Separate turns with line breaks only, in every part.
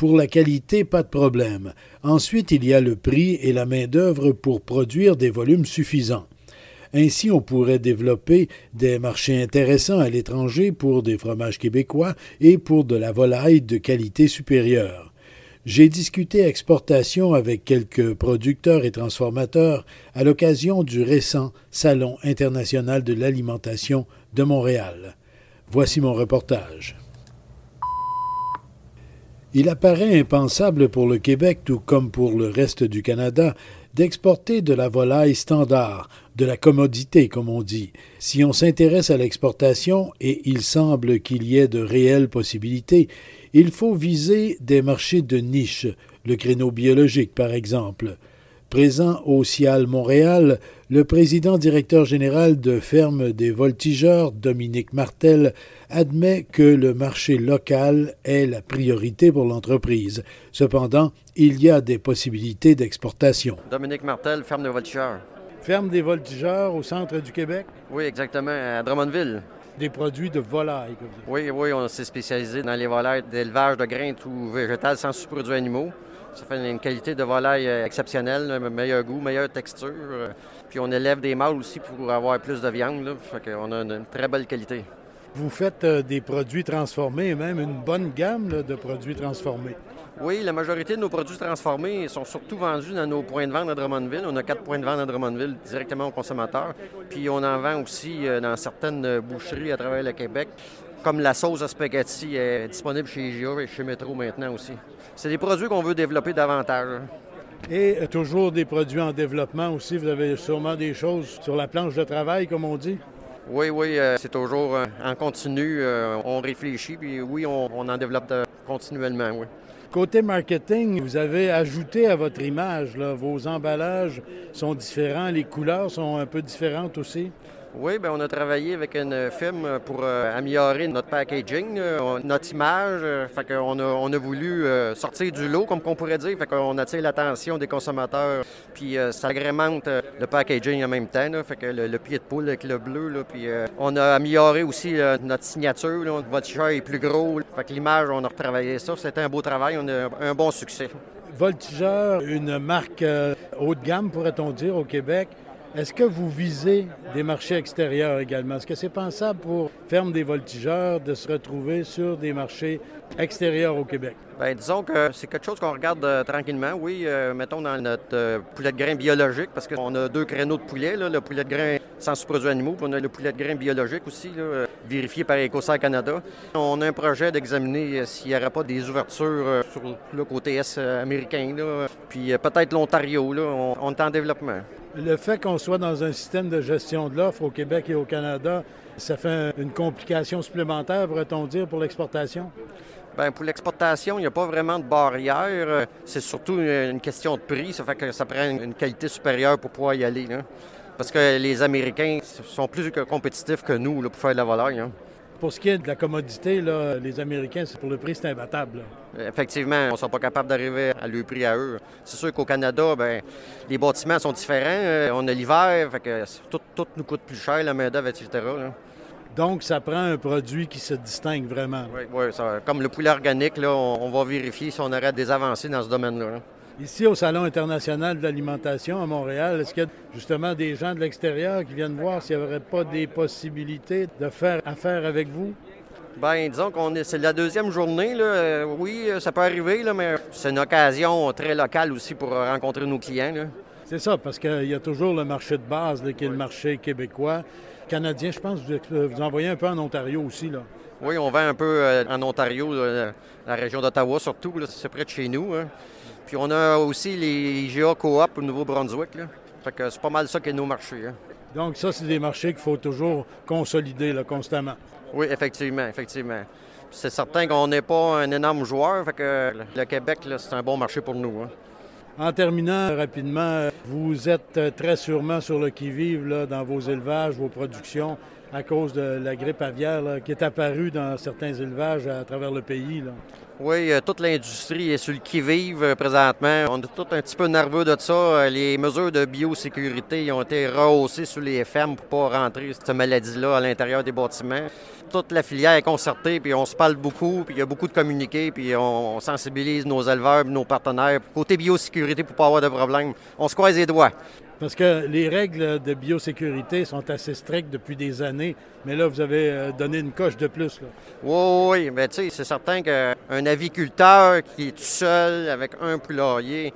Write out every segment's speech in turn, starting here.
Pour la qualité, pas de problème. Ensuite, il y a le prix et la main-d'œuvre pour produire des volumes suffisants. Ainsi, on pourrait développer des marchés intéressants à l'étranger pour des fromages québécois et pour de la volaille de qualité supérieure. J'ai discuté exportation avec quelques producteurs et transformateurs à l'occasion du récent Salon international de l'alimentation de Montréal. Voici mon reportage. Il apparaît impensable pour le Québec, tout comme pour le reste du Canada, d'exporter de la volaille standard, de la commodité, comme on dit. Si on s'intéresse à l'exportation, et il semble qu'il y ait de réelles possibilités, il faut viser des marchés de niche, le créneau biologique par exemple. Présent au CIAL Montréal, le président directeur général de Ferme des Voltigeurs, Dominique Martel, admet que le marché local est la priorité pour l'entreprise. Cependant, il y a des possibilités d'exportation.
Dominique Martel, Ferme des Voltigeurs.
Ferme des Voltigeurs au centre du Québec?
Oui, exactement, à Drummondville.
Des produits de volaille.
Oui, oui, on s'est spécialisé dans les volailles d'élevage de grains ou végétales sans sous-produits animaux. Ça fait une qualité de volaille euh, exceptionnelle, meilleur goût, meilleure texture. Euh, puis on élève des mâles aussi pour avoir plus de viande. Là. Fait qu'on a une très belle qualité.
Vous faites euh, des produits transformés, même une bonne gamme de produits transformés.
Oui, la majorité de nos produits transformés sont surtout vendus dans nos points de vente à Drummondville. On a quatre points de vente à Drummondville directement aux consommateurs. Puis on en vend aussi dans certaines boucheries à travers le Québec, comme la sauce à spaghetti est disponible chez IGA et chez Metro maintenant aussi. C'est des produits qu'on veut développer davantage.
Et euh, toujours des produits en développement aussi. Vous avez sûrement des choses sur la planche de travail, comme on dit.
Oui, oui, euh, c'est toujours euh, en continu. on réfléchit, puis oui, on, en développe continuellement, oui.
Côté marketing, vous avez ajouté à votre image, vos emballages sont différents, les couleurs sont un peu différentes aussi.
Oui, bien, on a travaillé avec une firme pour euh, améliorer notre packaging, euh, notre image. Euh, fait qu'on a, on a voulu sortir du lot, comme qu'on pourrait dire. Fait qu'on attire l'attention des consommateurs. Puis ça agrémente le packaging en même temps. Fait que le, pied de poule avec le bleu. Là, puis on a amélioré aussi notre signature. Là. Votre est plus gros. Fait que l'image, on a retravaillé ça. C'était un beau travail. On a un bon succès.
Voltigeur, une marque haut de gamme, pourrait-on dire, au Québec. Est-ce que vous visez des marchés extérieurs également? Est-ce que c'est pensable pour Ferme des Voltigeurs de se retrouver sur des marchés extérieurs au Québec?
Bien, disons que c'est quelque chose qu'on regarde euh, tranquillement. Oui, euh, mettons dans notre euh, poulet de grain biologique, parce qu'on a deux créneaux de poulet, le poulet de grain sans sous-produits animaux, puis on a le poulet de grain biologique aussi, vérifié par EcoSar Canada. On a un projet d'examiner s'il n'y aurait pas des ouvertures sur le côté est américain, puis peut-être l'Ontario. On, on est en développement.
Le fait qu'on soit dans un système de gestion de l'offre au Québec et au Canada, ça fait une complication supplémentaire, pourrait-on dire, pour l'exportation?
Bien, pour l'exportation, il n'y a pas vraiment de barrière. C'est surtout une question de prix. Ça fait que ça prend une qualité supérieure pour pouvoir y aller. Parce que les Américains sont plus compétitifs que nous pour faire de la volaille.
Pour ce qui est de la commodité, les Américains, pour le prix, c'est imbattable.
Effectivement, on ne sera pas capable d'arriver à le prix à eux. C'est sûr qu'au Canada, ben, les bâtiments sont différents. Euh, on a l'hiver, tout, nous coûte plus cher, la main-d'œuvre, etc.
Donc, ça prend un produit qui se distingue vraiment.
Oui, oui comme le poulet organique, là, on, va vérifier si on aurait des avancées dans ce domaine-là.
Ici, au Salon international de l'alimentation à Montréal, est-ce qu'il y a justement des gens de l'extérieur qui viennent voir s'il n'y aurait pas des possibilités de faire affaire avec vous?
Bien, disons qu'on est, c'est la deuxième journée. Là. Euh, oui, euh, ça peut arriver, là, mais c'est une occasion très locale aussi pour rencontrer nos clients.
C'est ça, parce qu'il y a toujours le marché de base, qui est le marché québécois. Canadien, je pense, vous, vous envoyez un peu en Ontario aussi, là.
Oui, on vend un peu euh, en Ontario, la région d'Ottawa surtout, c'est près de chez nous. Hein. Puis on a aussi les IGA Coop au Nouveau-Brunswick. Fait que c'est pas mal ça qui est nos marchés. Hein.
Donc ça, c'est des marchés qu'il faut toujours consolider là, constamment.
Oui, effectivement, effectivement. C'est certain qu'on n'est pas un énorme joueur, fait que le Québec, c'est un bon marché pour nous. Hein.
En terminant rapidement, vous êtes très sûrement sur le qui-vive dans vos élevages, vos productions, à cause de la grippe aviaire qui est apparue dans certains élevages à travers le pays.
Oui, euh, toute l'industrie est sur le qui-vive euh, présentement. On est tout un petit peu nerveux de ça. Euh, les mesures de biosécurité ont été rehaussées sur les fermes pour pas rentrer cette maladie-là à l'intérieur des bâtiments. Toute la filière est concertée, puis on se parle beaucoup, puis il y a beaucoup de communiqués, puis on sensibilise nos éleveurs, nos partenaires. Côté biosécurité, pour pas avoir de problème, on se croise les doigts.
Parce que les règles de biosécurité sont assez strictes depuis des années, mais là, vous avez euh, donné une coche de plus.
Oui, oui, mais tu sais, c'est certain qu'un aviculteur qui est tout seul avec un poulailler,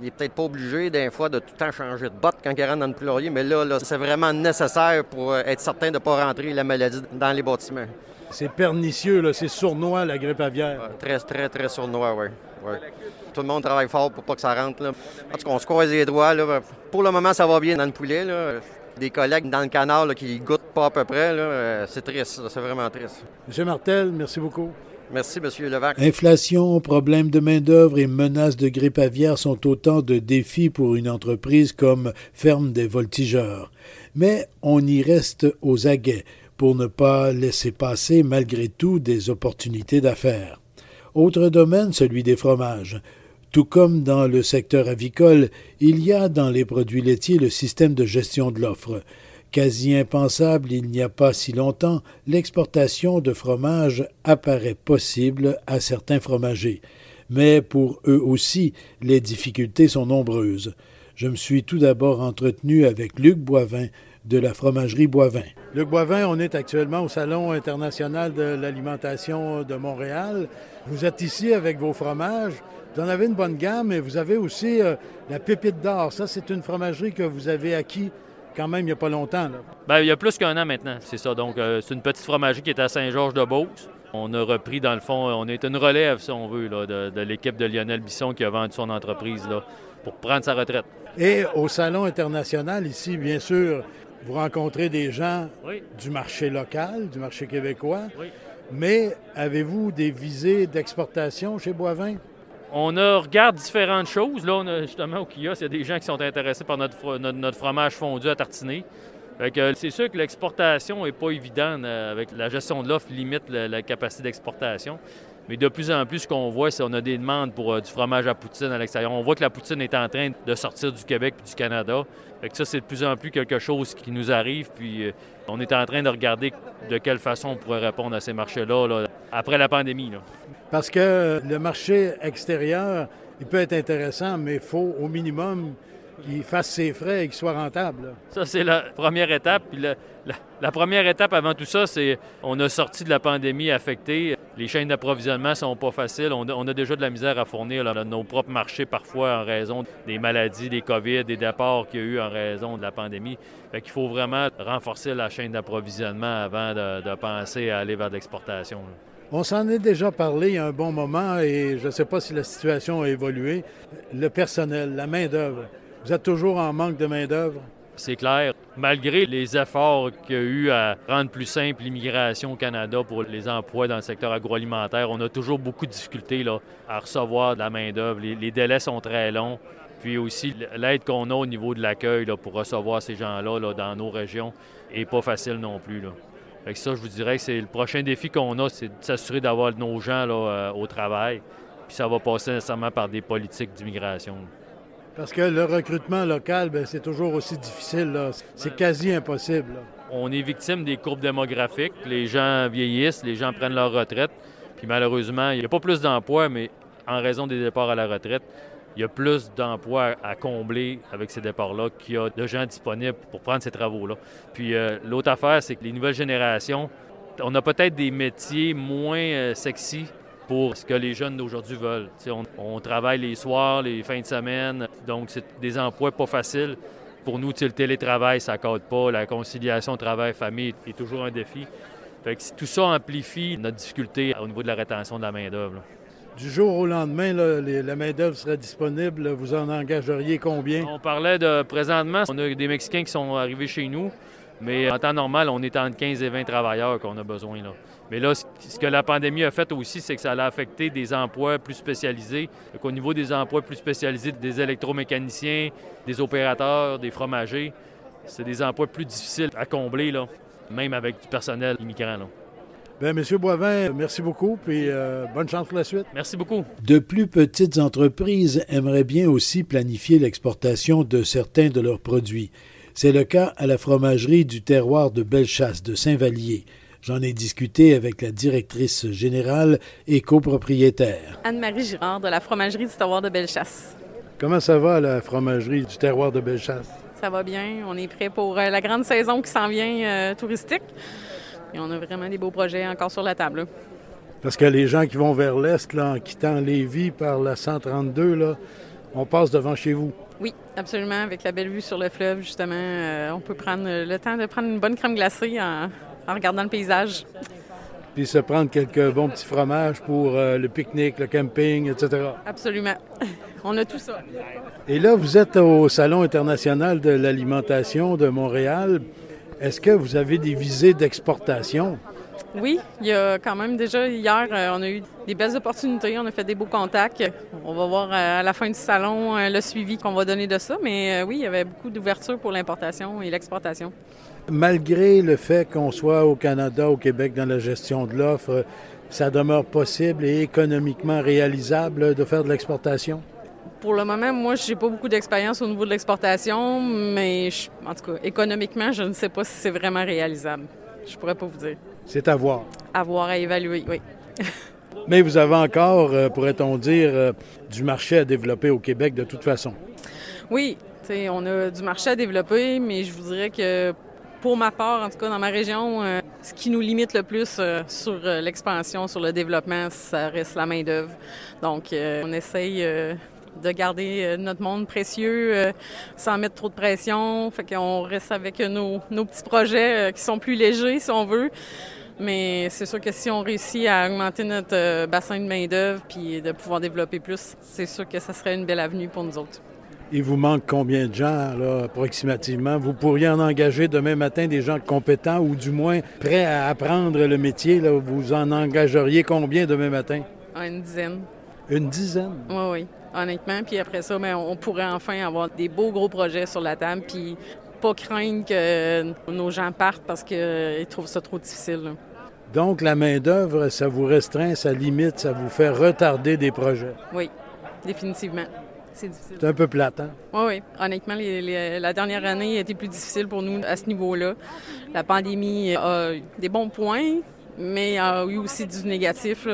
il n'est peut-être pas obligé, des fois, de tout le temps changer de botte quand il rentre dans le poulailler, mais là, là c'est vraiment nécessaire pour euh, être certain de ne pas rentrer la maladie dans les bâtiments.
C'est pernicieux, c'est sournois, la grippe aviaire.
très, très, très sournois, oui. Ouais. Tout le monde travaille fort pour pas que ça rentre. Là. En tout cas, on se croise les doigts. Là. Pour le moment, ça va bien dans le poulet. Là. Des collègues dans le canard là, qui goûtent pas à peu près, là. c'est triste. C'est vraiment triste.
M. Martel, merci beaucoup.
Merci, M. Levac.
Inflation, problèmes de main-d'œuvre et menaces de grippe aviaire sont autant de défis pour une entreprise comme Ferme des Voltigeurs. Mais on y reste aux aguets pour ne pas laisser passer malgré tout des opportunités d'affaires. Autre domaine, celui des fromages. Tout comme dans le secteur avicole, il y a dans les produits laitiers le système de gestion de l'offre. Quasi impensable il n'y a pas si longtemps, l'exportation de fromage apparaît possible à certains fromagers. Mais pour eux aussi, les difficultés sont nombreuses. Je me suis tout d'abord entretenu avec Luc Boivin de la fromagerie Boivin. Luc Boivin, on est actuellement au Salon international de l'alimentation de Montréal. Vous êtes ici avec vos fromages. Vous en avez une bonne gamme, mais vous avez aussi euh, la pépite d'or. Ça, c'est une fromagerie que vous avez acquis quand même il n'y a pas longtemps.
Bien, il y a plus qu'un an maintenant, c'est ça. Donc, euh, c'est une petite fromagerie qui est à Saint-Georges-de-Beauce. On a repris, dans le fond, on est une relève, si on veut, de, l'équipe de Lionel Bisson qui a vendu son entreprise là, pour prendre sa retraite.
Et au Salon international, ici, bien sûr, vous rencontrez des gens du marché local, du marché québécois. Mais avez-vous des visées d'exportation chez Boivin?
On a, regarde différentes choses. Là, on a, justement, au kiosque, il y a des gens qui sont intéressés par notre, notre, fromage fondu à tartiner. c'est sûr que l'exportation n'est pas évidente euh, avec la gestion de l'offre limite la, capacité d'exportation. Mais de plus en plus, ce qu'on voit, c'est qu'on a des demandes pour euh, du fromage à poutine à l'extérieur. On voit que la poutine est en train de sortir du Québec et du Canada. Fait ça, c'est de plus en plus quelque chose qui nous arrive. Puis euh, on est en train de regarder de quelle façon on pourrait répondre à ces marchés-là après la pandémie.
Parce que le marché extérieur, il peut être intéressant, mais il faut au minimum qu'il fasse ses frais et qu'il soit rentable.
Ça, c'est la première étape. Puis la, première étape avant tout ça, c'est on a sorti de la pandémie affectée. Les chaînes d'approvisionnement sont pas faciles. On a, déjà de la misère à fournir nos propres marchés parfois en raison des maladies, des COVID, des départs qu'il y a eu en raison de la pandémie. Fait qu'il faut vraiment renforcer la chaîne d'approvisionnement avant de, penser à aller vers l'exportation.
On s'en est déjà parlé il y a un bon moment et je ne sais pas si la situation a évolué. Le personnel, la main-d'œuvre. Vous êtes toujours en manque de main-d'œuvre?
C'est clair. Malgré les efforts qu'il y a eu à rendre plus simple l'immigration au Canada pour les emplois dans le secteur agroalimentaire, on a toujours beaucoup de difficultés là, à recevoir de la main-d'œuvre. Les, délais sont très longs. Puis aussi, l'aide qu'on a au niveau de l'accueil pour recevoir ces gens-là là, dans nos régions n'est pas facile non plus. Là. Ça, je vous dirais que c'est le prochain défi qu'on a, c'est de s'assurer d'avoir nos gens là, euh, au travail. Puis ça va passer nécessairement par des politiques d'immigration.
Parce que le recrutement local, ben, c'est toujours aussi difficile. C'est quasi impossible.
On est victime des courbes démographiques. Les gens vieillissent, les gens prennent leur retraite. Puis malheureusement, il n'y a pas plus d'emplois, mais en raison des départs à la retraite, il y a plus d'emplois à combler avec ces départs-là qu'il y a de gens disponibles pour prendre ces travaux-là. Puis euh, l'autre affaire, c'est que les nouvelles générations, on a peut-être des métiers moins euh, sexy pour ce que les jeunes d'aujourd'hui veulent. On, travaille les soirs, les fins de semaine, donc c'est des emplois pas faciles. Pour nous, le télétravail, ça ne pas. La conciliation travail-famille est toujours un défi. Fait que tout ça amplifie notre difficulté au niveau de la rétention de la main-d'œuvre.
Du jour au lendemain, la main-d'œuvre serait disponible. Vous en engageriez combien?
On parlait de présentement, on a des Mexicains qui sont arrivés chez nous. Mais en temps normal, on est entre 15 et 20 travailleurs qu'on a besoin. Là. Mais là, ce que la pandémie a fait aussi, c'est que ça a affecté des emplois plus spécialisés. Donc, au niveau des emplois plus spécialisés, des électromécaniciens, des opérateurs, des fromagers, c'est des emplois plus difficiles à combler, là, même avec du personnel immigrant. Là.
Bien, Monsieur Boivin, merci beaucoup, puis euh, bonne chance pour la suite.
Merci beaucoup.
De plus petites entreprises aimeraient bien aussi planifier l'exportation de certains de leurs produits. C'est le cas à la fromagerie du terroir de Bellechasse de Saint-Vallier. J'en ai discuté avec la directrice générale et copropriétaire.
Anne-Marie Girard de la fromagerie du terroir de Bellechasse.
Comment ça va, la fromagerie du terroir de Bellechasse?
Ça va bien. On est prêt pour euh, la grande saison qui s'en vient euh, touristique. Et on a vraiment des beaux projets encore sur la table.
Parce que les gens qui vont vers l'est, là, en quittant Lévis par la 132, là, on passe devant chez vous.
Oui, absolument. Avec la belle vue sur le fleuve, justement, euh, on peut prendre le temps de prendre une bonne crème glacée en, regardant le paysage.
Puis se prendre quelques bons petits fromages pour euh, le pique-nique, le camping, etc.
Absolument. On a tout ça.
Et là, vous êtes au Salon international de l'alimentation de Montréal. Est-ce que vous avez des visées d'exportation?
Oui, il y a quand même déjà hier, euh, on a eu des belles opportunités, on a fait des beaux contacts. On va voir euh, à la fin du salon le suivi qu'on va donner de ça, mais oui, il y avait beaucoup d'ouverture pour l'importation et l'exportation.
Malgré le fait qu'on soit au Canada, au Québec dans la gestion de l'offre, ça demeure possible et économiquement réalisable de faire de l'exportation?
Pour le moment, moi, je n'ai pas beaucoup d'expérience au niveau de l'exportation, mais en tout cas, économiquement, je ne sais pas si c'est vraiment réalisable. Je pourrais pas vous dire.
C'est à voir.
À voir, à évaluer, oui.
mais vous avez encore, euh, pourrait-on dire, euh, du marché à développer au Québec de toute façon?
Oui, on a du marché à développer, mais je vous dirais que pour ma part, en tout cas dans ma région, euh, ce qui nous limite le plus sur l'expansion, sur le développement, ça reste la main-d'œuvre. Donc, on essaye de garder euh, notre monde précieux euh, sans mettre trop de pression. Fait qu'on reste avec nos, petits projets euh, qui sont plus légers, si on veut. Mais c'est sûr que si on réussit à augmenter notre bassin de main-d'œuvre puis de pouvoir développer plus, c'est sûr que ça serait une belle avenue pour nous autres.
Il vous manque combien de gens, là, approximativement? Vous pourriez en engager demain matin des gens compétents ou du moins prêts à apprendre le métier. Là. Vous en engageriez combien demain matin?
Une dizaine.
Une dizaine?
Oui, oui honnêtement. Puis après ça, mais ben, on pourrait enfin avoir des beaux gros projets sur la table, puis pas craindre que nos gens partent parce qu'ils trouvent ça trop difficile.
Donc, la main-d'œuvre, ça vous restreint, ça limite, ça vous fait retarder des projets?
Oui, définitivement. C'est difficile.
C'est un peu plate, hein?
Oui, oui. Honnêtement, la dernière année a été plus difficile pour nous à ce niveau-là. La pandémie a des bons points, mais a eu aussi du négatif.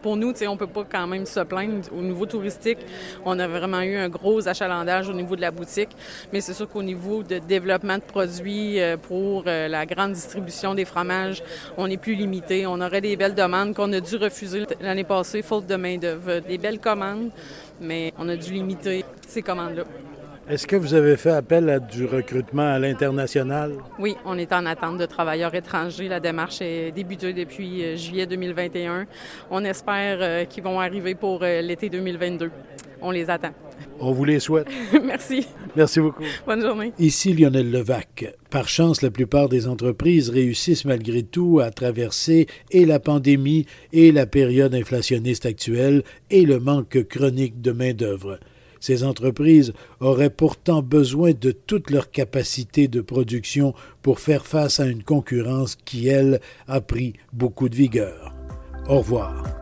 Pour nous, on ne peut pas quand même se plaindre. Au niveau touristique, on a vraiment eu un gros achalandage au niveau de la boutique, mais c'est sûr qu'au niveau de développement de produits euh, pour euh, la grande distribution des fromages, on est plus limité. On aurait des belles demandes qu'on a dû refuser l'année passée, faute de main-d'œuvre. Des belles commandes, mais on a dû limiter ces commandes-là.
Est-ce que vous avez fait appel à du recrutement à l'international?
Oui, on est en attente de travailleurs étrangers. La démarche est débutée depuis euh, juillet 2021. On espère euh, qu'ils vont arriver pour euh, l'été 2022. On les attend.
On vous les souhaite.
Merci.
Merci beaucoup.
Bonne journée.
Ici Lionel Levac. Par chance, la plupart des entreprises réussissent malgré tout à traverser et la pandémie et la période inflationniste actuelle et le manque chronique de main-d'œuvre. Ces entreprises auraient pourtant besoin de toute leur capacité de production pour faire face à une concurrence qui, elle, a pris beaucoup de vigueur. Au revoir.